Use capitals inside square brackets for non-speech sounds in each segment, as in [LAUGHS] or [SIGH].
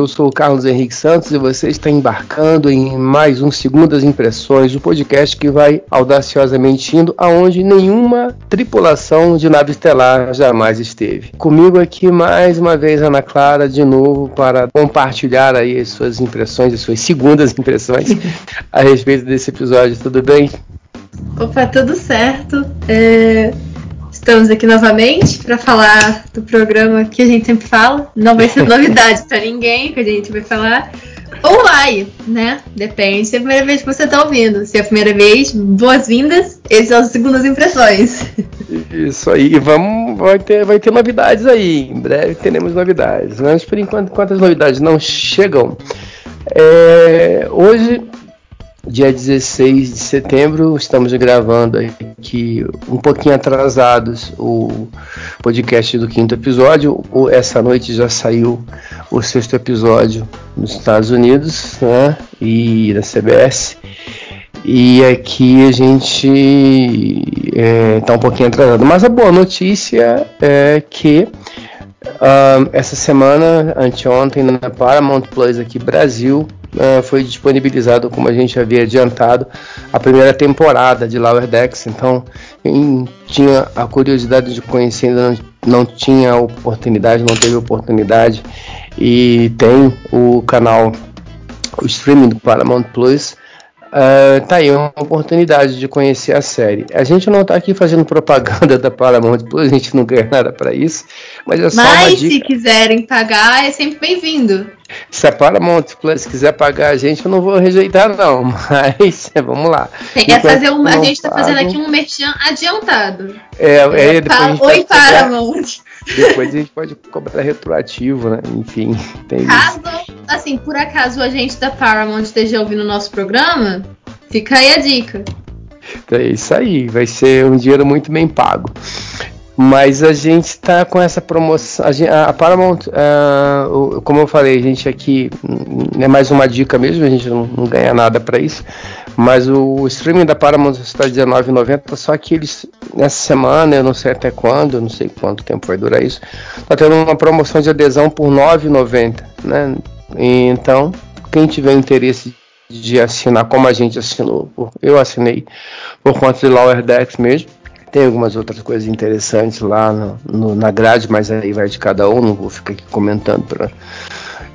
Eu sou o Carlos Henrique Santos e você está embarcando em mais um Segundas Impressões, o podcast que vai audaciosamente indo aonde nenhuma tripulação de nave estelar jamais esteve. Comigo aqui mais uma vez Ana Clara de novo para compartilhar aí as suas impressões, as suas segundas impressões [LAUGHS] a respeito desse episódio. Tudo bem? Opa, tudo certo. É... Estamos aqui novamente para falar do programa que a gente sempre fala. Não vai ser [LAUGHS] novidade para ninguém que a gente vai falar. Ou vai, né? Depende se é a primeira vez que você está ouvindo. Se é a primeira vez, boas-vindas. Essas são as segundas impressões. Isso aí, vamos, vai ter, vai ter novidades aí. Em breve teremos novidades. Mas por enquanto, quantas novidades não chegam? É, hoje dia 16 de setembro. Estamos gravando aqui um pouquinho atrasados o podcast do quinto episódio. Essa noite já saiu o sexto episódio nos Estados Unidos né, e da CBS. E aqui a gente está é, tá um pouquinho atrasado. Mas a boa notícia é que essa semana, anteontem, na Paramount Plus aqui Brasil, uh, foi disponibilizado, como a gente havia adiantado, a primeira temporada de Lower Decks. Então, quem tinha a curiosidade de conhecer, ainda não, não tinha oportunidade, não teve oportunidade, e tem o canal, o streaming do Paramount Plus. Uh, tá aí uma oportunidade de conhecer a série. A gente não tá aqui fazendo propaganda [LAUGHS] da Paramount Plus, a gente não ganha nada para isso, mas é só mas uma dica. se quiserem pagar, é sempre bem-vindo. Se a Paramount Plus quiser pagar a gente, eu não vou rejeitar não, [LAUGHS] mas vamos lá. Tem fazer um, a gente está fazendo aqui um merchan adiantado. É, é, é depois Oi Paramount. Depois a gente pode cobrar retroativo, né? Enfim, [LAUGHS] tem Caso, isso. assim, por acaso o agente da Paramount esteja ouvindo o nosso programa, fica aí a dica. É isso aí, vai ser um dinheiro muito bem pago. Mas a gente está com essa promoção. A, gente, a Paramount, uh, como eu falei, a gente aqui é mais uma dica mesmo, a gente não, não ganha nada para isso. Mas o streaming da Paramount está R$19,90, só que eles, nessa semana, eu não sei até quando, não sei quanto tempo vai durar isso, está tendo uma promoção de adesão por R$9,90. Né? Então, quem tiver interesse de assinar como a gente assinou, eu assinei por conta de Lower Decks mesmo tem algumas outras coisas interessantes lá no, no, na grade, mas aí vai de cada um, não vou ficar aqui comentando. Pra...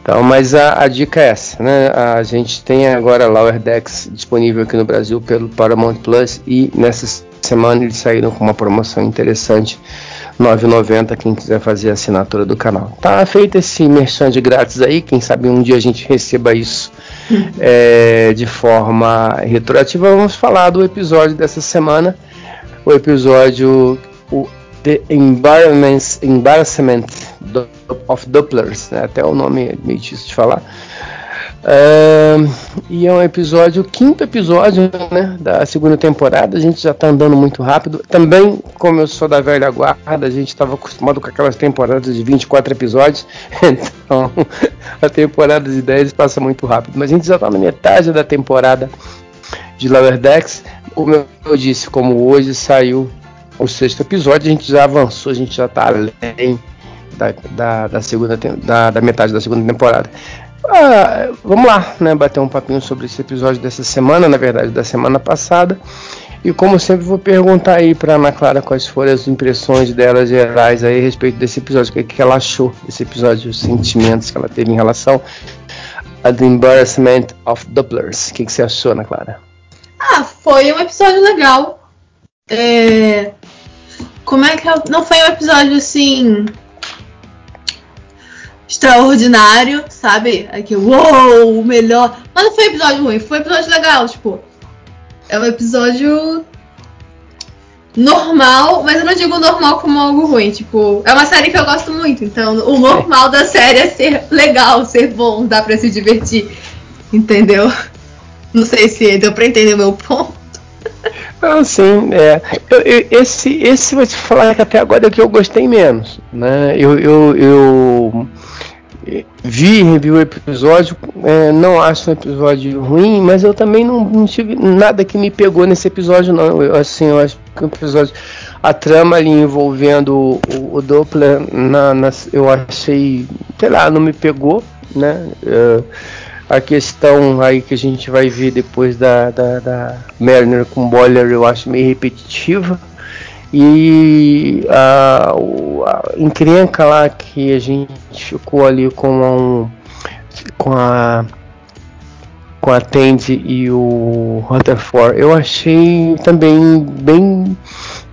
Então, mas a, a, dica é essa, né? A gente tem agora Lower Decks disponível aqui no Brasil pelo Paramount Plus e nessa semana eles saíram com uma promoção interessante. 9,90 quem quiser fazer a assinatura do canal. Tá feito esse merchan de grátis aí, quem sabe um dia a gente receba isso é, de forma retroativa. Vamos falar do episódio dessa semana o episódio o The Embarrassment of Dopplers, né? até o nome é meio difícil de falar. Uh, e é um episódio, o quinto episódio né, da segunda temporada. A gente já está andando muito rápido. Também, como eu sou da velha guarda, a gente estava acostumado com aquelas temporadas de 24 episódios. [LAUGHS] Então, [LAUGHS] a temporada de 10 passa muito rápido. Mas a gente já está na metade da temporada de Lower Decks como eu disse, como hoje saiu o sexto episódio, a gente já avançou, a gente já está além da, da, da segunda da, da, metade da segunda temporada. Ah, vamos lá, né, bater um papinho sobre esse episódio dessa semana, na verdade da semana passada. E como sempre vou perguntar aí para Ana Clara quais foram as impressões dela gerais aí a respeito desse episódio, o que, que ela achou desse episódio, os sentimentos que ela teve em relação a The Embarrassment of Dopplers. O que, que você achou, Ana Clara? Ah, foi um episódio legal. É... Como é que eu... não foi um episódio assim extraordinário, sabe? Aqui, uou, o melhor. Mas não foi um episódio ruim, foi um episódio legal, tipo. É um episódio normal, mas eu não digo normal como algo ruim. Tipo, é uma série que eu gosto muito, então o normal da série é ser legal, ser bom, dá pra se divertir. Entendeu? Não sei se deu pra entender o meu ponto. Ah, sim, é. Eu, eu, esse, esse vou te falar que até agora é que eu gostei menos. Né? Eu, eu, eu vi, revi o episódio, é, não acho um episódio ruim, mas eu também não, não, tive nada que me pegou nesse episódio, não. Eu, assim, eu acho que o episódio, a trama ali envolvendo o, o, Doppler, na, na, eu achei, sei lá, não me pegou, né? Uh, a questão aí que a gente vai ver depois da, da, da Mariner com Boiler eu acho meio repetitiva. E a, a encrenca lá que a gente ficou ali com um, com a com a Tandy e o Rutherford, eu achei também bem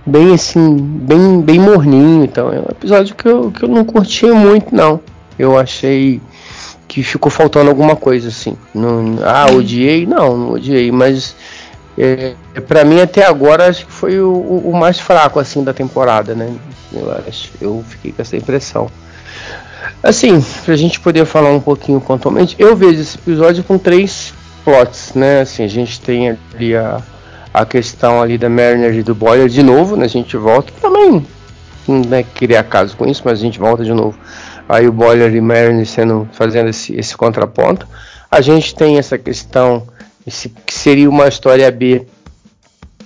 bem assim, bem bem morninho, então é um episódio que eu, que eu não curti muito não. Eu achei que ficou faltando alguma coisa assim. Não, ah, odiei? Não, não odiei, mas é, para mim até agora acho que foi o, o, mais fraco assim da temporada, né? Eu acho, eu fiquei com essa impressão. Assim, pra gente poder falar um pouquinho pontualmente, eu vejo esse episódio com três plots, né? Assim, a gente tem ali a, a questão ali da Mariner e do Boyer de novo, né? A gente volta também, né? Queria caso com isso, mas a gente volta de novo aí o Boiler e Mariner sendo fazendo esse, esse contraponto. A gente tem essa questão esse, que seria uma história B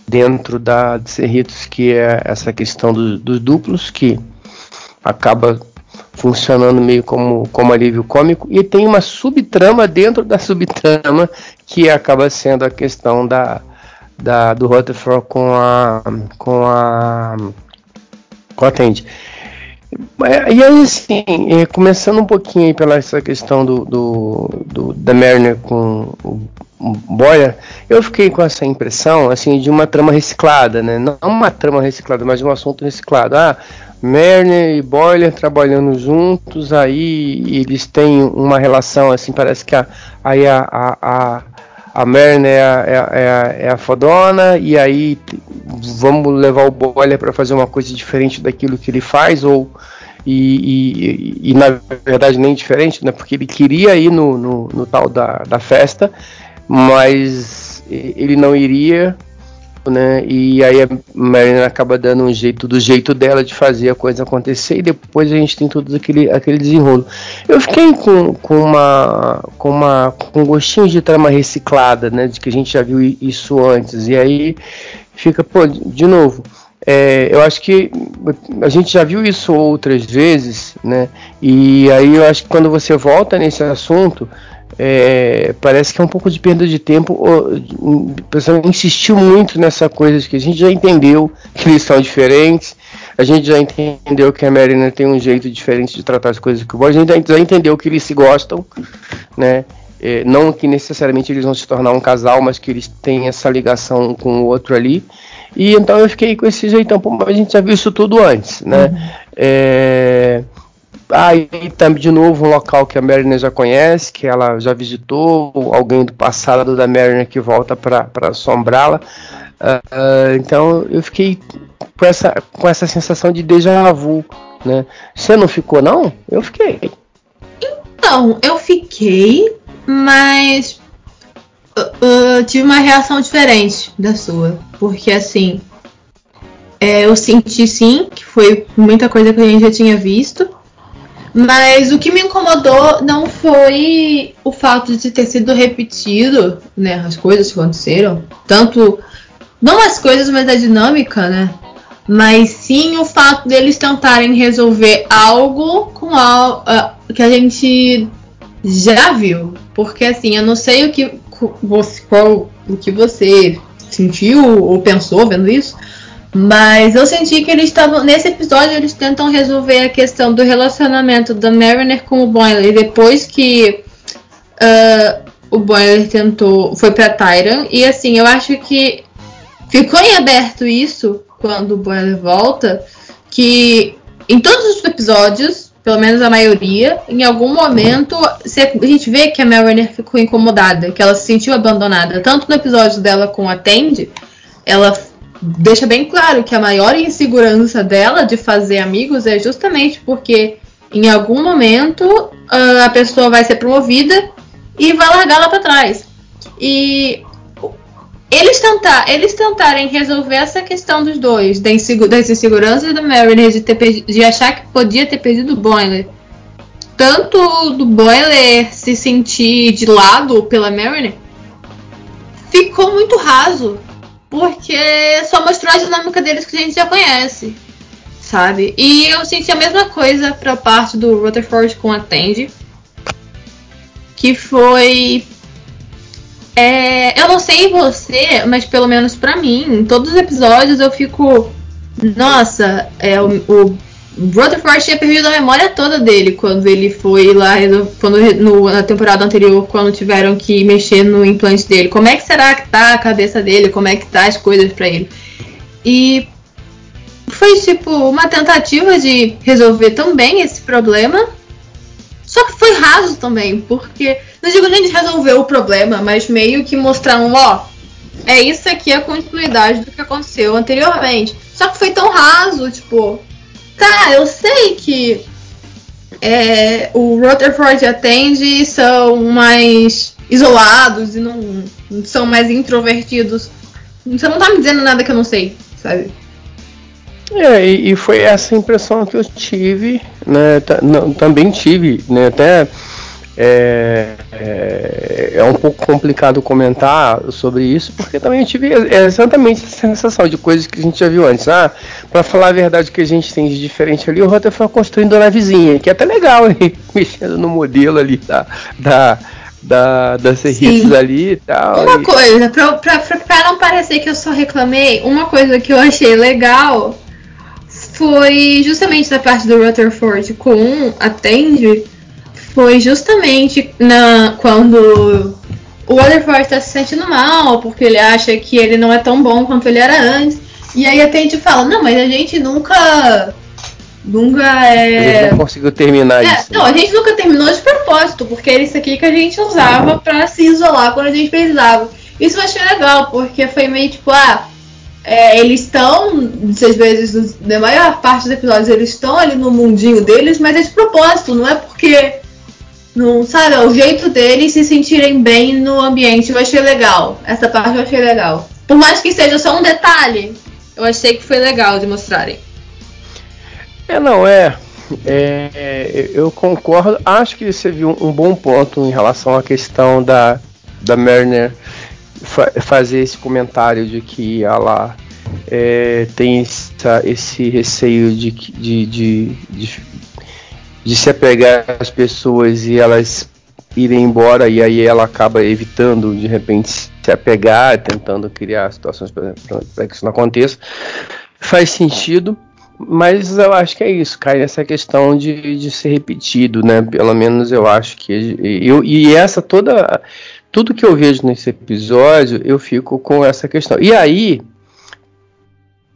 dentro da de Cerritos, que é essa questão do, dos duplos que acaba funcionando meio como, como alívio cômico e tem uma subtrama dentro da subtrama que acaba sendo a questão da, da do Rutherford com a com a com a Tandy. É, e aí, assim, é, começando um pouquinho aí pela essa questão do, do, do da Mariner com o Boyer, eu fiquei com essa impressão, assim, de uma trama reciclada, né? Não uma trama reciclada, mas um assunto reciclado. Ah, Mariner e Boiler trabalhando juntos, aí eles têm uma relação, assim, parece que a, aí a, a, a a Mariner é a, é, a, é a fodona, e aí vamos levar o Boiler para fazer uma coisa diferente daquilo que ele faz, ou e, e, e, na verdade nem diferente, né? Porque ele queria ir no, no, no tal da, da festa, mas ele não iria né? E aí a Marina acaba dando um jeito do jeito dela de fazer a coisa acontecer e depois a gente tem todo aquele, aquele desenrolo. Eu fiquei com, com uma com uma com um gostinho de trama reciclada, né? De que a gente já viu isso antes. E aí fica, pô, de novo. É, eu acho que a gente já viu isso outras vezes, né? E aí eu acho que quando você volta nesse assunto, é, parece que é um pouco de perda de tempo. O pessoal insistiu muito nessa coisa de que a gente já entendeu que eles são diferentes, a gente já entendeu que a Marina tem um jeito diferente de tratar as coisas que o a gente já entendeu que eles se gostam, né? É, não que necessariamente eles vão se tornar um casal, mas que eles têm essa ligação com o outro ali. E então eu fiquei com esse jeitão, pô, mas a gente já viu isso tudo antes, né? Uhum. É, Aí também de novo um local que a Mariner já conhece, que ela já visitou, alguém do passado da Mariner que volta para assombrá-la. Uh, então eu fiquei com essa, com essa sensação de déjà vu, né? Você não ficou não? Eu fiquei. Então, eu fiquei, mas uh, tive uma reação diferente da sua. Porque assim, é, eu senti sim que foi muita coisa que a gente já tinha visto. Mas o que me incomodou não foi o fato de ter sido repetido, né? As coisas que aconteceram. Tanto. Não as coisas, mas a dinâmica, né? Mas sim o fato deles tentarem resolver algo com algo uh, que a gente já viu. Porque assim, eu não sei o que você, qual, o que você sentiu ou pensou vendo isso. Mas eu senti que eles estavam. Nesse episódio, eles tentam resolver a questão do relacionamento da Mariner com o Boiler. Depois que uh, o Boiler tentou. Foi pra Tyran. E assim, eu acho que ficou em aberto isso quando o Boiler volta. Que em todos os episódios, pelo menos a maioria, em algum momento a gente vê que a Mariner ficou incomodada, que ela se sentiu abandonada. Tanto no episódio dela com a Tandy, ela deixa bem claro que a maior insegurança dela de fazer amigos é justamente porque em algum momento uh, a pessoa vai ser promovida e vai largar lá para trás. E tentar, eles tentarem resolver essa questão dos dois, da insegu das inseguranças do Mariner de, ter de achar que podia ter perdido o Boiler, tanto do Boiler se sentir de lado pela Mariner, ficou muito raso, porque só mostrou a dinâmica deles que a gente já conhece, sabe? E eu senti a mesma coisa pra parte do Rutherford com a Tandy, que foi é, eu não sei você, mas pelo menos para mim, em todos os episódios eu fico. Nossa, é, o, o Rutherford tinha perdido a memória toda dele quando ele foi lá, quando, no, na temporada anterior, quando tiveram que mexer no implante dele. Como é que será que tá a cabeça dele? Como é que tá as coisas para ele? E foi tipo uma tentativa de resolver também esse problema. Só que foi raso também, porque não digo nem de resolver o problema, mas meio que mostrar um, ó, é isso aqui a continuidade do que aconteceu anteriormente. Só que foi tão raso, tipo, tá, eu sei que é, o Rutherford e são mais isolados e não, são mais introvertidos. Você não tá me dizendo nada que eu não sei, sabe? É, e, e foi essa impressão que eu tive, né? Não, também tive, né? Até é, é, é, um pouco complicado comentar sobre isso, porque também eu tive exatamente essa sensação de coisas que a gente já viu antes. Ah, para falar a verdade, o que a gente tem de diferente ali, o Rotter foi construindo a navezinha, que é até legal, hein? [LAUGHS] mexendo no modelo ali da, da, da, das serviços ali e tal. Uma e... coisa, pra, pra, pra, não parecer que eu só reclamei, uma coisa que eu achei legal foi justamente da parte do Rutherford com a Tandy foi justamente na, quando o Rutherford está se sentindo mal, porque ele acha que ele não é tão bom quanto ele era antes. E aí a Tate fala, não, mas a gente nunca. Nunca é. Ele não conseguiu terminar é, isso. Não, a gente nunca terminou de propósito, porque era isso aqui que a gente usava para se isolar quando a gente precisava. Isso eu achei legal, porque foi meio tipo, ah, é, eles estão, às vezes, na maior parte dos episódios, eles estão ali no mundinho deles, mas é de propósito, não é porque não, sabe, é o jeito deles se sentirem bem no ambiente. Eu achei legal. Essa parte eu achei legal. Por mais que seja só um detalhe, eu achei que foi legal de mostrarem. É, não, é. é eu concordo. Acho que você viu um bom ponto em relação à questão da, da Mariner fa fazer esse comentário de que ela é, tem essa, esse receio de, de, de, de de se apegar às pessoas e elas irem embora e aí ela acaba evitando de repente se apegar, tentando criar situações para que isso não aconteça. Faz sentido, mas eu acho que é isso, cai nessa questão de, de ser repetido, né? Pelo menos eu acho que eu e essa toda tudo que eu vejo nesse episódio, eu fico com essa questão. E aí,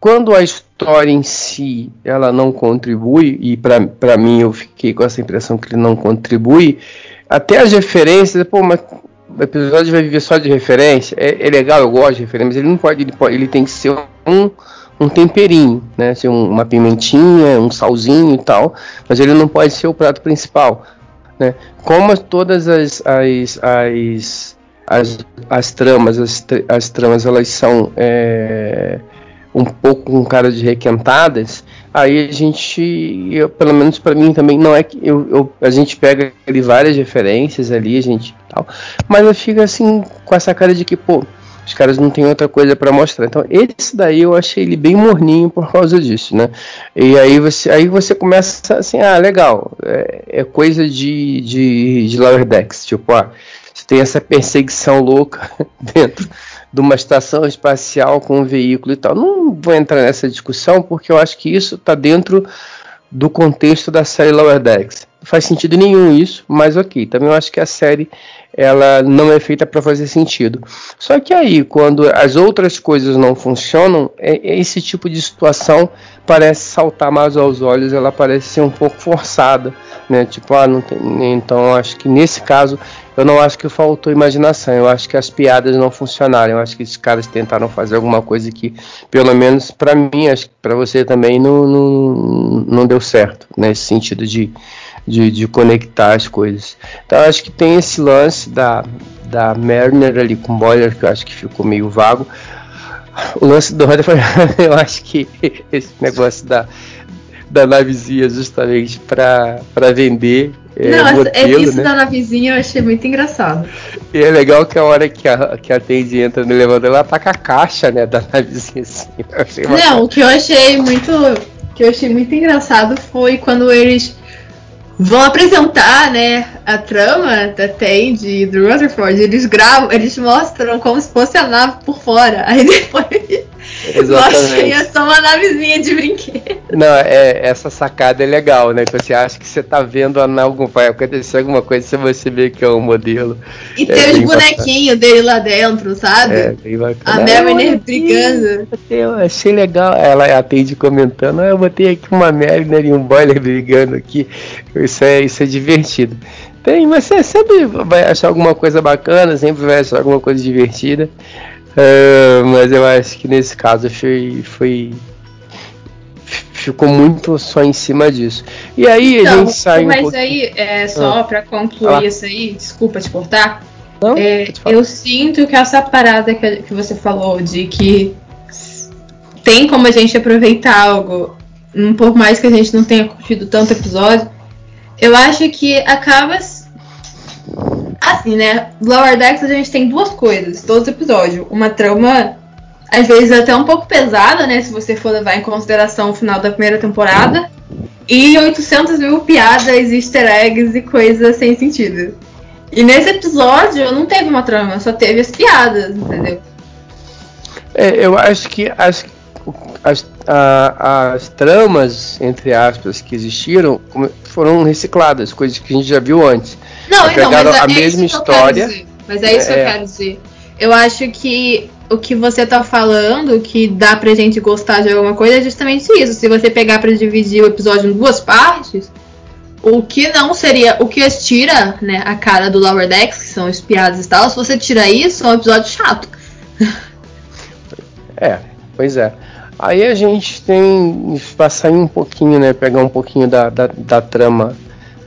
quando a história em si ela não contribui, e para mim eu fiquei com essa impressão que ele não contribui, até as referências, pô, mas o episódio vai viver só de referência, é, é legal, eu gosto de referência, mas ele não pode, ele, pode, ele tem que ser um, um temperinho, né? Ser um, uma pimentinha, um salzinho e tal, mas ele não pode ser o prato principal, né? Como todas as, as, as, as, as tramas, as, as tramas elas são é, um pouco com cara de requentadas, aí a gente, eu, pelo menos para mim também, não é que eu, eu, a gente pega ali várias referências ali, a gente tal, mas eu fico assim com essa cara de que, pô, os caras não têm outra coisa para mostrar. Então, esse daí eu achei ele bem morninho por causa disso, né? E aí você, aí você começa assim, ah, legal, é, é coisa de, de, de Lower Decks, tipo, ah, você tem essa perseguição louca [LAUGHS] dentro de uma estação espacial com um veículo e tal. Não vou entrar nessa discussão porque eu acho que isso está dentro do contexto da série Lower Decks. Faz sentido nenhum isso, mas ok. Também eu acho que a série ela não é feita para fazer sentido. Só que aí, quando as outras coisas não funcionam, é, é esse tipo de situação parece saltar mais aos olhos, ela parece ser um pouco forçada, né? Tipo, ah, não tem. Então, acho que nesse caso eu não acho que faltou imaginação, eu acho que as piadas não funcionaram, eu acho que esses caras tentaram fazer alguma coisa que, pelo menos para mim, acho que para você também não, não, não deu certo, nesse sentido de, de, de, conectar as coisas. Então acho que tem esse lance da, da Mariner ali com Boiler, que eu acho que ficou meio vago. o lance do Rotherford, [LAUGHS] eu acho que esse negócio da, da navezinha justamente para vender. É, Não, é modelo, isso né? da navezinha eu achei muito engraçado. E é legal que a hora que a, que a Tandy entra no elevador, ela tá com a caixa, né, da navezinha assim. [LAUGHS] Não, o que eu achei muito. que eu achei muito engraçado foi quando eles vão apresentar, né, a trama da Tandy e do Rutherford. Eles gravam, eles mostram como se fosse a nave por fora. [LAUGHS] Aí depois É só uma navezinha de brinquedo. Não, é, essa sacada é legal, né? Você acha que você tá vendo a nave, vai acontecer alguma coisa se você vê que é um modelo. E é, tem os bonequinhos dele lá dentro, sabe? É, bem bacana. A Mariner brigando. Eu achei legal. Ela atende comentando, ah, eu botei aqui uma Mariner e um boiler brigando aqui. Isso é, isso é divertido. Tem, mas você sempre vai achar alguma coisa bacana, sempre vai achar alguma coisa divertida. Uh, mas eu acho que nesse caso foi, foi ficou muito só em cima disso. E aí então, a gente sai mas um aí, é, só ah. para concluir ah. isso aí, desculpa te cortar. Não, é, eu sinto que essa parada que, que você falou de que tem como a gente aproveitar algo, pouco mais que a gente não tenha curtido tanto episódio, eu acho que acaba assim, né? Lower Decks a gente tem duas coisas, todos os episódios. Uma trama, às vezes até um pouco pesada, né? Se você for levar em consideração o final da primeira temporada. E 800 mil piadas, easter eggs e coisas sem sentido. E nesse episódio não teve uma trama, só teve as piadas, entendeu? É, eu acho que as, as, a, as tramas, entre aspas, que existiram foram recicladas, coisas que a gente já viu antes. Não, então, mas a é mesma história. Mas é isso que eu é. quero dizer. Eu acho que o que você tá falando, que dá pra gente gostar de alguma coisa, é justamente isso. Se você pegar para dividir o episódio em duas partes, o que não seria. O que tira, né, a cara do Lower Decks, que são os piadas e tal, se você tira isso, é um episódio chato. [LAUGHS] É, pois é. Aí a gente tem. Passar um pouquinho, né? Pegar um pouquinho da, da, da trama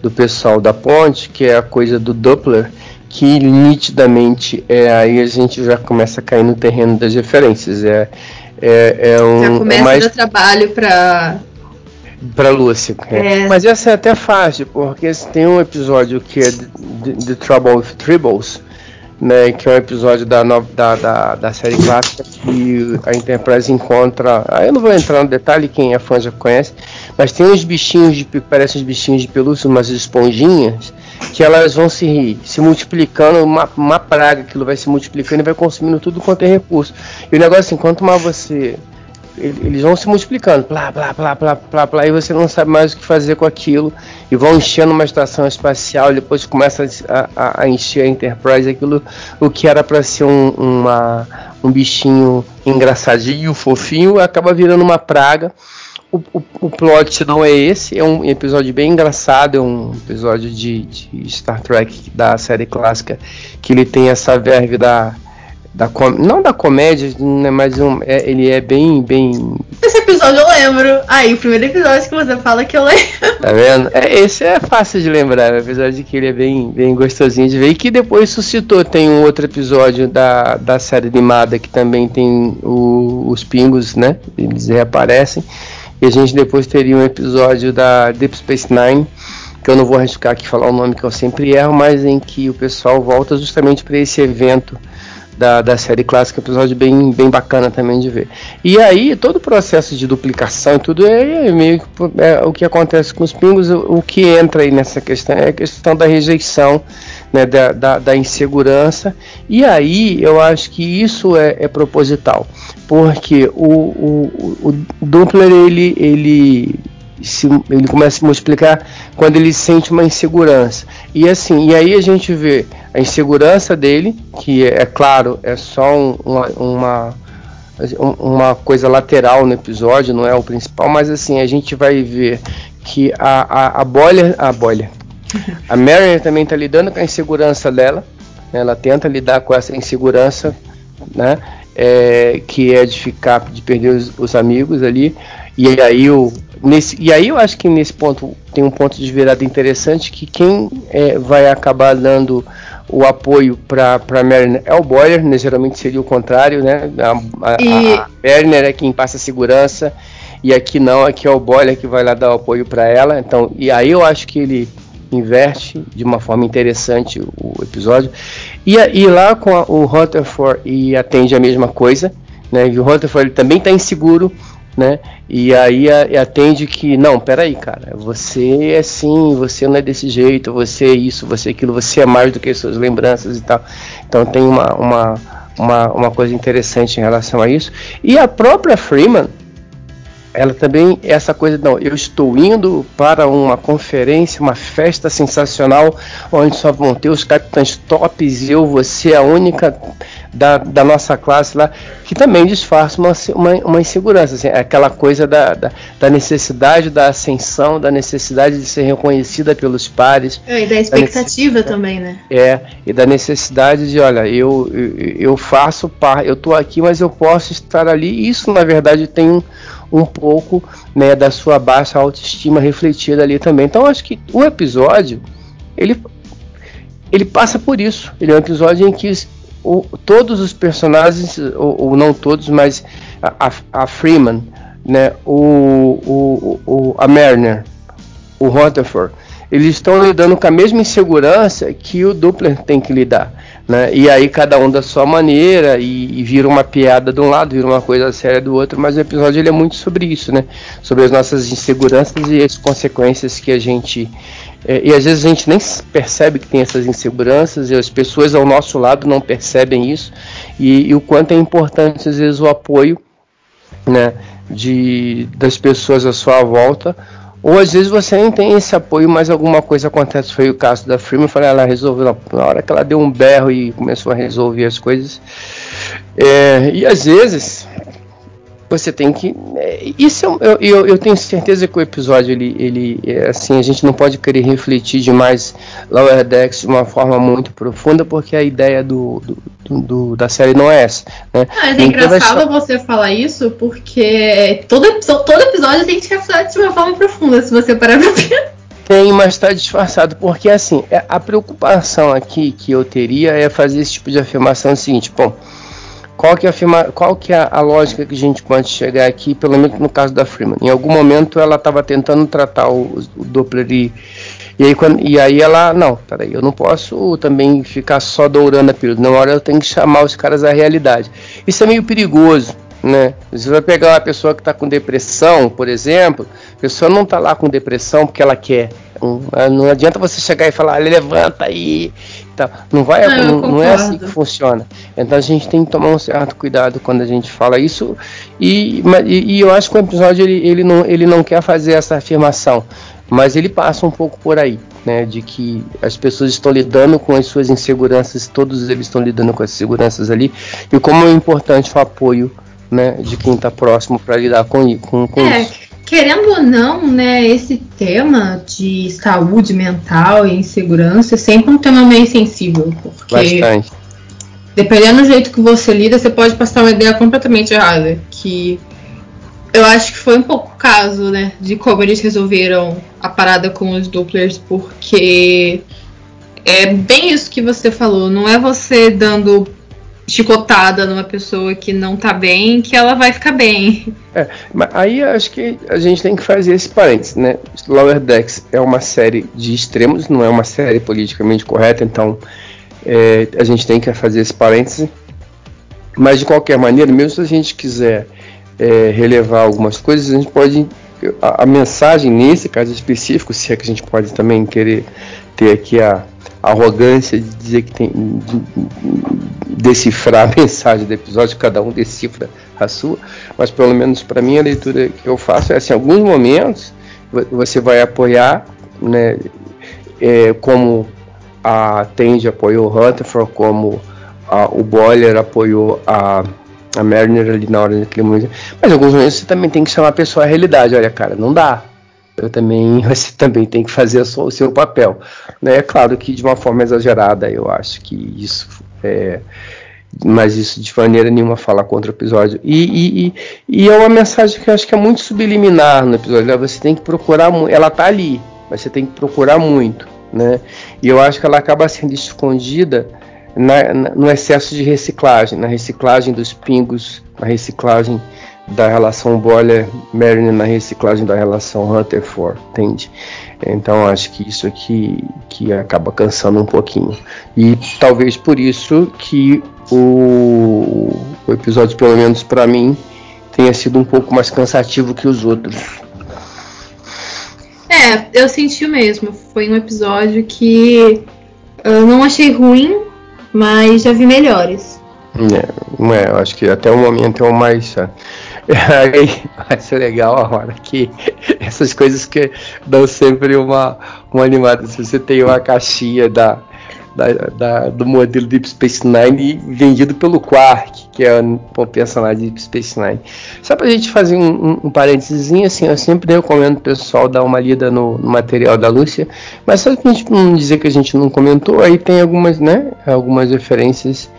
do pessoal da ponte, que é a coisa do Doppler, que nitidamente é aí a gente já começa a cair no terreno das referências. É, é, é um, já começa é mais... o trabalho para para Lúcia. É. é. Mas essa é até fácil, porque tem um episódio que é The, The Trouble with Tribbles, né, que é um episódio da, da, da, da, série clássica que a Enterprise encontra. Aí eu não vou entrar no detalhe, quem é fã já conhece, mas tem uns bichinhos de parecem uns bichinhos de pelúcia, umas esponjinhas, que elas vão se, se multiplicando, uma, uma praga, aquilo vai se multiplicando e vai consumindo tudo quanto é recurso. E o negócio assim, quanto mais você eles vão se multiplicando, blá, blá, blá, blá, blá, blá, e você não sabe mais o que fazer com aquilo, e vão enchendo uma estação espacial, e depois começa a, a, a encher a Enterprise, aquilo, o que era para ser um, uma, um bichinho engraçadinho, fofinho, acaba virando uma praga. O, o, o, plot não é esse, é um episódio bem engraçado, é um episódio de, de Star Trek da série clássica, que ele tem essa verve da da com... não da comédia, né, mas um, é, ele é bem, bem. Esse episódio eu lembro. Aí, o primeiro episódio que você fala que eu lembro. Tá vendo? É, esse é fácil de lembrar, apesar de que ele é bem, bem gostosinho de ver. E que depois suscitou, tem um outro episódio da, da série animada que também tem o, os pingos, né? Eles reaparecem. E a gente depois teria um episódio da Deep Space Nine que eu não vou arriscar aqui falar o nome que eu sempre erro, mas em que o pessoal volta justamente para esse evento da, da série clássica, episódio bem, bem bacana também de ver. E aí, todo o processo de duplicação e tudo é, é meio que é, o que acontece com os pingos, o, o, que entra aí nessa questão é a questão da rejeição, né, da, da, da insegurança, e aí eu acho que isso é, é proposital, porque o, o, o Doppler ele, ele se, ele começa a se multiplicar quando ele sente uma insegurança. E assim, e aí a gente vê a insegurança dele, que é, é claro, é só um, uma, uma, uma coisa lateral no episódio, não é o principal, mas assim, a gente vai ver que a, a, a Boiler, a Boiler, [LAUGHS] a Mary também está lidando com a insegurança dela, né, ela tenta lidar com essa insegurança, né, é, que é de ficar, de perder os, os amigos ali, e aí o, nesse, e aí eu acho que nesse ponto tem um ponto de virada interessante que quem é, vai acabar dando o apoio para Mariner é o Boyer, né, geralmente seria o contrário, né? A, a, e... a é quem passa segurança e aqui não, aqui é o Boyer que vai lá dar o apoio para ela. Então, e aí eu acho que ele inverte de uma forma interessante o episódio. E, e lá com a, o Rutherford e atende a mesma coisa, né? E o Rutherford ele também está inseguro, né? E aí a, atende que não, peraí, cara, você é assim, você não é desse jeito, você é isso, você é aquilo, você é mais do que suas lembranças e tal. Então tem uma, uma, uma, uma coisa interessante em relação a isso. E a própria Freeman, ela também essa coisa não eu estou indo para uma conferência uma festa sensacional onde só vão ter os capitães tops e eu você a única da, da nossa classe lá que também disfarça uma, uma, uma insegurança assim, aquela coisa da, da, da, necessidade da ascensão da necessidade de ser reconhecida pelos pares é, e da expectativa da também né? É e da necessidade de olha eu eu, eu faço par eu estou aqui mas eu posso estar ali isso na verdade tem um um pouco né, da sua baixa autoestima refletida ali também. Então acho que o episódio ele, ele passa por isso. Ele é um episódio em que o, todos os personagens, ou, ou, não todos, mas a, a Freeman, né, o, o, o, a Mariner, o Rutherford, eles estão lidando com a mesma insegurança que o Doppler tem que lidar. Né? E aí cada um da sua maneira e, e, vira uma piada de um lado, vira uma coisa séria do outro, mas o episódio ele é muito sobre isso, né? Sobre as nossas inseguranças e as consequências que a gente é, e às vezes a gente nem percebe que tem essas inseguranças e as pessoas ao nosso lado não percebem isso e, e o quanto é importante às vezes o apoio, né? De das pessoas à sua volta ou às vezes você nem tem esse apoio, mas alguma coisa acontece. Foi o caso da Freeman, falei, ela resolveu na hora que ela deu um berro e começou a resolver as coisas. É, e às vezes você tem que. É, isso eu, eu, eu, tenho certeza que o episódio ele, ele é, assim a gente não pode querer refletir demais Lower Decks de uma forma muito profunda porque a ideia do, do, do da série não é essa. Né? Ah, é engraçado você falar isso porque todo, todo episódio tem que refletir de uma forma profunda se você parar pra pensar. Tem, mas está disfarçado, porque assim, é, a preocupação aqui que eu teria é fazer esse tipo de afirmação é o seguinte, bom, qual que é, a, qual que é a lógica que a gente pode chegar aqui, pelo menos no caso da Freeman? Em algum momento ela estava tentando tratar o, o Doppler e, e, aí, quando, e aí ela, não, peraí, eu não posso também ficar só dourando a pílula, na hora eu tenho que chamar os caras à realidade. Isso é meio perigoso, né? Você vai pegar uma pessoa que está com depressão, por exemplo, a pessoa não está lá com depressão porque ela quer. Não adianta você chegar e falar, levanta aí Tá, não vai, não, não, não, é assim que funciona. Então a gente tem que tomar um certo cuidado quando a gente fala isso. E, e, e eu acho que o episódio ele, ele, não, ele não quer fazer essa afirmação, mas ele passa um pouco por aí, né? De que as pessoas estão lidando com as suas inseguranças, todos eles estão lidando com as seguranças ali, e como é importante o apoio né, de quem está próximo para lidar com, com, com é. isso querendo ou não, né, esse tema de saúde mental e insegurança é sempre um tema meio sensível, porque Bastante. dependendo do jeito que você lida, você pode passar uma ideia completamente errada, que eu acho que foi um pouco o caso, né, de como eles resolveram a parada com os Dopplers, porque é bem isso que você falou, não é você dando chicotada numa pessoa que não tá bem, que ela vai ficar bem. É, mas aí acho que a gente tem que fazer esse parênteses, né? Lower Decks é uma série de extremos, não é uma série politicamente correta, então é, a gente tem que fazer esse parêntese. Mas de qualquer maneira, mesmo se a gente quiser é, relevar algumas coisas, a gente pode. A, a, mensagem nesse caso específico, se é que a gente pode também querer ter aqui a, a arrogância de dizer que tem. De, decifrar a [LAUGHS] mensagem do episódio, cada um decifra a sua, mas pelo menos para mim a leitura que eu faço é assim, em alguns momentos você vai apoiar, né, é, como a Tende apoiou o Rutherford, como a, o Boiler apoiou a, a Mariner ali na hora daquele momento, mas em alguns momentos você também tem que chamar a pessoa à realidade, olha cara, não dá, eu também [LAUGHS] você também tem que fazer o seu papel. Né? É claro que de uma forma exagerada, eu acho que isso é, mas isso de maneira nenhuma fala contra o episódio. E, e, e, é uma mensagem que eu acho que é muito subliminar no episódio. Né? Você tem que procurar, ela tá ali, mas você tem que procurar muito. né? E eu acho que ela acaba sendo escondida na, na, no excesso de reciclagem, na reciclagem dos pingos, na reciclagem da relação Boiler Mariner, na reciclagem da relação Hunter-Ford, entende? Então acho que isso aqui que acaba cansando um pouquinho. E talvez por isso que o, o episódio, pelo menos para mim, tenha sido um pouco mais cansativo que os outros. É, eu senti o mesmo. Foi um episódio que eu não achei ruim, mas já vi melhores. É, é eu acho que até o momento é o mais. Aí vai ser legal a hora que essas coisas que dão sempre uma, uma animada. Se você tem uma caixinha da, da, da, do modelo Deep Space Nine vendido pelo Quark, que é um personagem Deep Space Nine. Só pra gente fazer um, um, um parênteses, assim, eu sempre recomendo o pessoal dar uma lida no, no, material da Lúcia, mas só pra gente não dizer que a gente não comentou, aí tem algumas, né, algumas referências.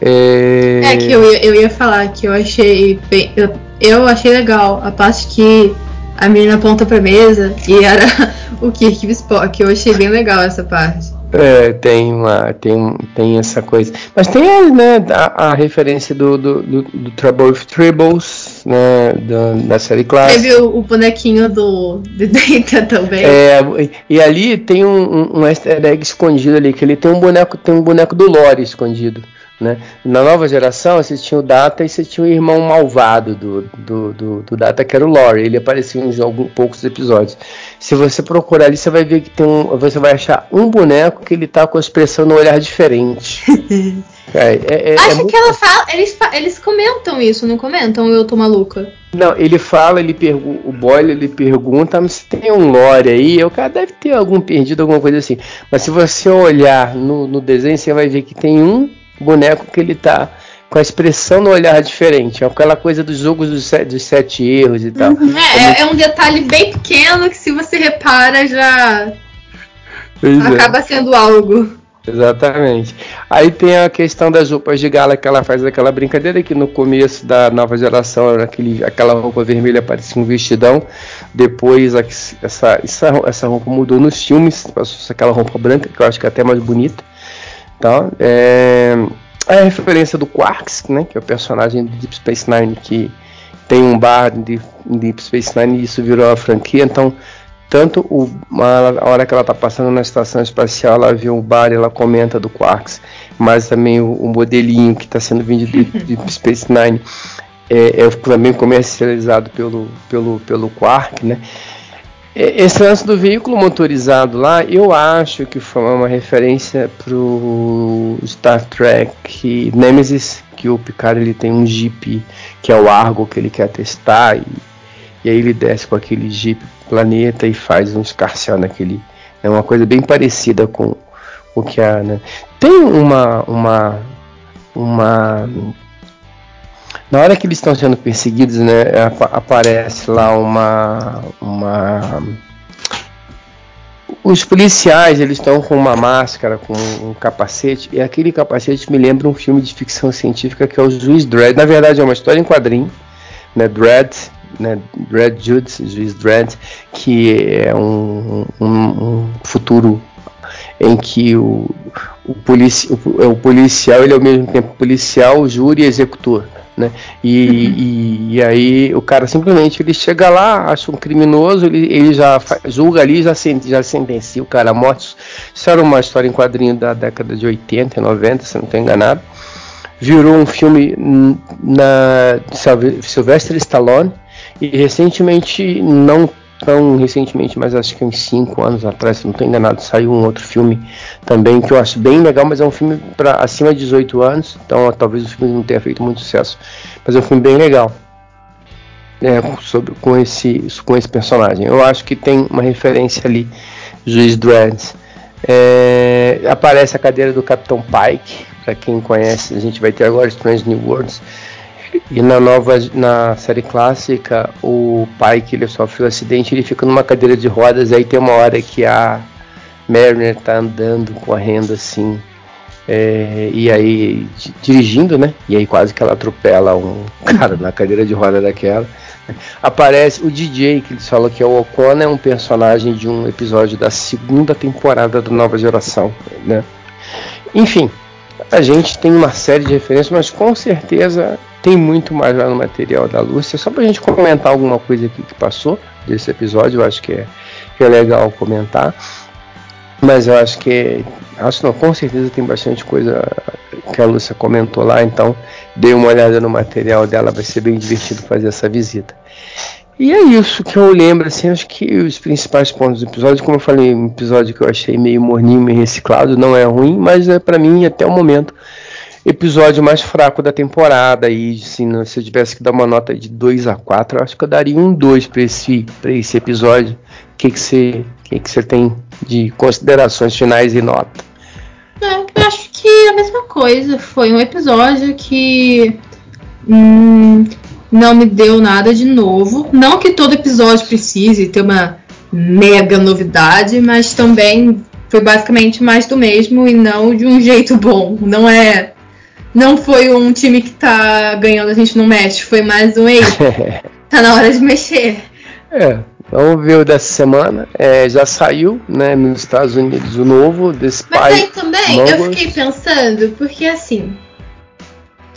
É, é que eu, eu ia falar que eu achei bem, eu, eu achei legal a parte que a menina aponta pra mesa e era [LAUGHS] o Kirk Spock, eu achei bem legal essa parte. É, tem uma, tem, tem essa coisa. Mas tem né, a, a referência do, do, do, do Trouble with Tribbles, né, da, da série clássica. Teve o, o bonequinho do, do Data também. É, e, e ali tem um, um, um easter egg escondido ali, que ele tem um boneco, tem um boneco do Lore escondido. Né? Na nova geração, você tinha o Data e você tinha o irmão malvado do, do, do, do Data, que era o Lore. Ele aparecia em alguns, poucos episódios. Se você procurar ali, você vai ver que tem um. Você vai achar um boneco que ele tá com a expressão no olhar diferente. [LAUGHS] é, é, é, Acho é que ela fala. Eles, eles comentam isso, não comentam? Eu tô maluca. Não, ele fala, ele pergunta, o Boyle ele pergunta mas se tem um lore aí, o cara deve ter algum perdido, alguma coisa assim. Mas se você olhar no, no desenho, você vai ver que tem um boneco que ele tá com a expressão no olhar diferente. É aquela coisa dos jogos dos sete, dos sete erros e tal. Uhum, é, é, um detalhe bem pequeno que se você repara já pois é. acaba é. sendo algo. Exatamente. Aí tem a questão das roupas de gala que ela faz aquela brincadeira que no começo da nova geração era aquele, aquela roupa vermelha parecia um vestidão. Depois essa, essa, essa roupa mudou nos filmes, passou aquela roupa branca que eu acho que é até mais bonita. Tá? É, a referência do Quarks, né, que é o personagem de Deep Space Nine que tem um bar de Deep Space Nine e isso virou a franquia. Então, tanto o, a, hora que ela está passando na estação espacial, ela vê um bar e ela comenta do Quarks, mas também o, o modelinho que está sendo vendido de, de [LAUGHS] Deep Space Nine é, é, também comercializado pelo, pelo, pelo Quark, né? É, esse lance do veículo motorizado lá, eu acho que foi uma referência pro Star Trek Nemesis, que o Picard ele tem um Jeep que é o Argo que ele quer testar e, e aí ele desce com aquele Jeep planeta e faz um escarcel naquele, é uma coisa bem parecida com o que a, né? tem uma uma uma na hora que eles estão sendo perseguidos, né, aparece lá uma uma os policiais eles estão com uma máscara, com um capacete, e aquele capacete me lembra um filme de ficção científica que é o Juiz Dredd. Na verdade é uma história em quadrinho, né, Dredd, né, Dredd Jude, Juiz Dredd, que é um, um, um futuro em que o, o, polici, o, o policial ele é ao mesmo tempo policial, júri e executor. Né? E, uhum. e, e, aí o cara simplesmente ele chega lá, acha um criminoso, ele, ele já julga ali, já, já sentencia o cara a morte. Isso era uma história em quadrinho da década de 80 e 90, se não estou enganado. Virou um filme na Sylvester Stallone e recentemente não tão recentemente, mas acho que uns 5 anos atrás, se não estou enganado, saiu um outro filme também que eu acho bem legal, mas é um filme para acima de 18 anos, então talvez o filme não tenha feito muito sucesso, mas é um filme bem legal. É, sobre, com, esse, com esse personagem. Eu acho que tem uma referência ali, Juiz Dredd. É, aparece a cadeira do Capitão Pike, para quem conhece, a gente vai ter agora Strange New Worlds. E na nova, na série clássica, o pai que ele sofre um acidente, ele fica numa cadeira de rodas, aí tem uma hora que a Mariner tá andando, correndo assim, É, e aí, dirigindo, né? E aí quase que ela atropela um [LAUGHS] cara na cadeira de roda daquela. Aparece o DJ, que eles falam que é o Ocon, é um personagem de um episódio da segunda temporada da Nova Geração, né? Enfim, a gente tem uma série de referências, mas com certeza tem muito mais lá no material da Lúcia. Só pra gente comentar alguma coisa aqui que passou desse episódio, eu acho que é, que é legal comentar. Mas eu acho que. Acho não, com certeza tem bastante coisa que a Lúcia comentou lá, então dê uma olhada no material dela, vai ser bem divertido fazer essa visita. E é isso que eu lembro, assim, acho que os principais pontos do episódio, como eu falei, um episódio que eu achei meio morninho, meio reciclado, não é ruim, mas é para mim até o momento episódio mais fraco da temporada e assim, se eu tivesse que dar uma nota de 2 a 4, eu acho que eu daria um 2 para esse esse episódio. O que que você que que você tem de considerações finais e nota? É, eu acho que a mesma coisa, foi um episódio que hum, não me deu nada de novo. Não que todo episódio precise ter uma mega novidade, mas também foi basicamente mais do mesmo e não de um [LAUGHS] jeito bom. Não é não foi um time que tá ganhando, a gente não mexe, foi mais um ei. [LAUGHS] tá na hora de mexer. É, vamos ver o dessa semana. É, já saiu, né, nos Estados Unidos o novo desse Mas aí também eu fiquei pensando, porque assim.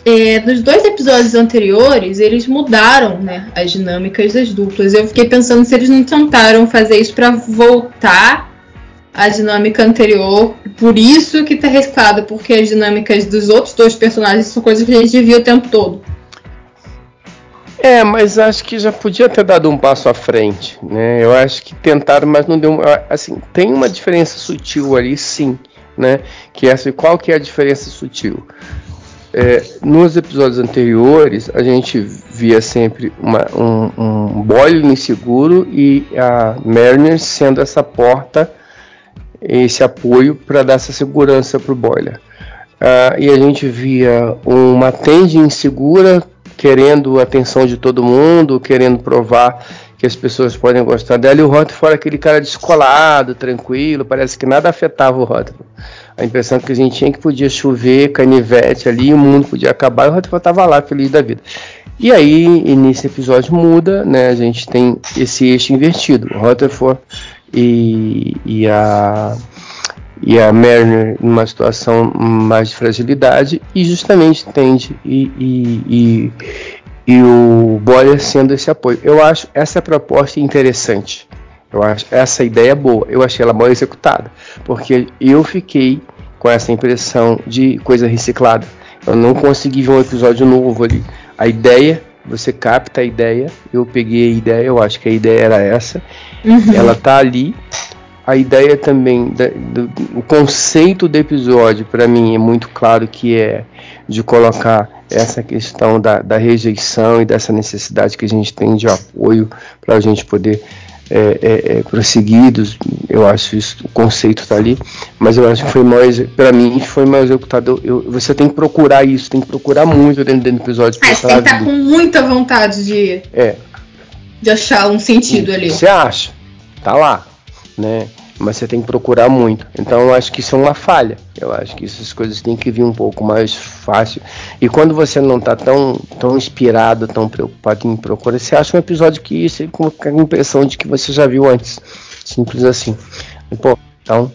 É, nos dois episódios anteriores, eles mudaram né, as dinâmicas das duplas. Eu fiquei pensando se eles não tentaram fazer isso para voltar a dinâmica anterior. Por isso que tá arriscado, porque as dinâmicas dos outros dois personagens são coisas que a gente via o tempo todo. É, mas acho que já podia ter dado um passo à frente, né? Eu acho que tentaram, mas não deu. Assim, tem uma diferença sutil ali, sim, né? Que é essa, qual que é a diferença sutil? É, nos episódios anteriores, a gente via sempre uma, um, um Boyle inseguro e a Mariner sendo essa porta esse apoio para dar essa segurança para o boiler. Uh, e a gente via uma tende insegura, querendo a atenção de todo mundo, querendo provar que as pessoas podem gostar dela, e o Rutherford aquele cara descolado, tranquilo, parece que nada afetava o Rutherford. A impressão que a gente tinha é que podia chover, canivete ali, o mundo podia acabar, e o Rutherford estava lá, feliz da vida. E aí, nesse episódio muda, né? A gente tem esse eixo invertido. O Rutherford e, e a e a Mariner numa situação mais de fragilidade e justamente tende e, e, e, e o Boyer sendo esse apoio. Eu acho essa proposta interessante. Eu acho essa ideia boa. Eu achei ela mal executada, porque eu fiquei com essa impressão de coisa reciclada. Eu não consegui ver um episódio novo ali. A ideia, você capta a ideia. Eu peguei a ideia, eu acho que a ideia era essa. Uhum. Ela tá ali. A ideia também, da, do, o conceito do episódio, para mim, é muito claro que é de colocar essa questão da, da rejeição e dessa necessidade que a gente tem de apoio para a gente poder é, é, é, prosseguidos, eu acho isso, o conceito está ali, mas eu acho que foi mais, para mim, foi mais executado. Eu, você tem que procurar isso, tem que procurar muito dentro, dentro do episódio. É, você tem que estar tá com muita vontade de, é. de achar um sentido ali. Você acha, tá lá, né? Mas você tem que procurar muito. Então eu acho que isso é uma falha. Eu acho que essas coisas têm que vir um pouco mais fácil. E quando você não está tão, tão inspirado, tão preocupado em procurar, você acha um episódio que você com a impressão de que você já viu antes. Simples assim. Pô, então.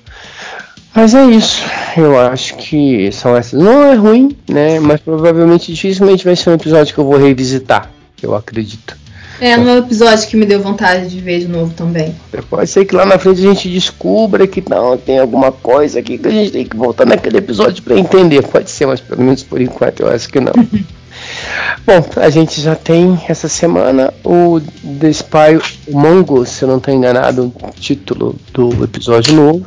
Mas é isso. Eu acho que são essas. Não é ruim, né? Mas provavelmente dificilmente vai ser um episódio que eu vou revisitar. Eu acredito. É, no episódio que me deu vontade de ver de novo também. Pode ser que lá na frente a gente descubra que não tem alguma coisa aqui que a gente tem que voltar naquele episódio para entender. Pode ser, mas pelo menos por enquanto eu acho que não. [LAUGHS] Bom, a gente já tem essa semana o The Spy Mongo, se eu não estou enganado, o título do episódio novo.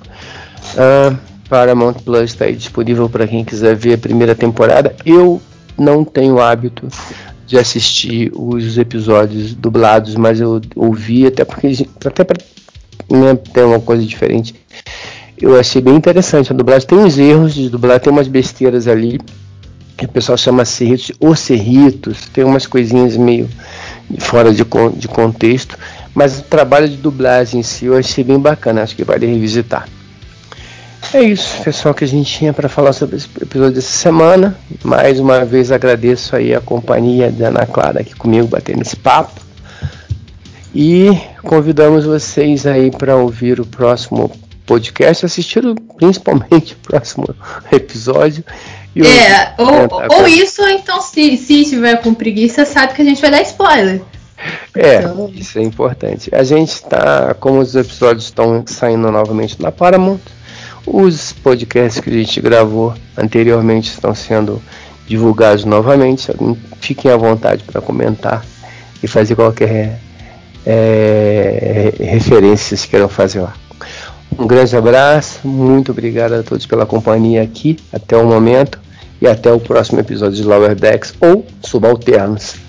Uh, Paramount Plus está disponível para quem quiser ver a primeira temporada. Eu não tenho hábito de assistir os episódios dublados, mas eu ouvi até porque até para né, ter uma coisa diferente. Eu achei bem interessante a dublagem. Tem uns erros de dublagem, tem umas besteiras ali que o pessoal chama serritos ou serritos, tem umas coisinhas meio fora de, de contexto, mas o trabalho de dublagem em si eu achei bem bacana, acho que vale revisitar. É isso, pessoal, que a gente tinha para falar sobre esse episódio dessa semana. Mais uma vez agradeço aí a companhia da Ana Clara aqui comigo, batendo esse papo. E convidamos vocês aí para ouvir o próximo podcast, assistir principalmente o próximo episódio. é, ou, ou isso, ou então se, se tiver com preguiça, sabe que a gente vai dar spoiler. É, então... isso é importante. A gente está, como os episódios estão saindo novamente na Paramount, os podcasts que a gente gravou anteriormente estão sendo divulgados novamente. Fiquem à vontade para comentar e fazer qualquer é, referência que queiram fazer lá. Um grande abraço, muito obrigado a todos pela companhia aqui até o momento e até o próximo episódio de Lower Decks ou Subalternos.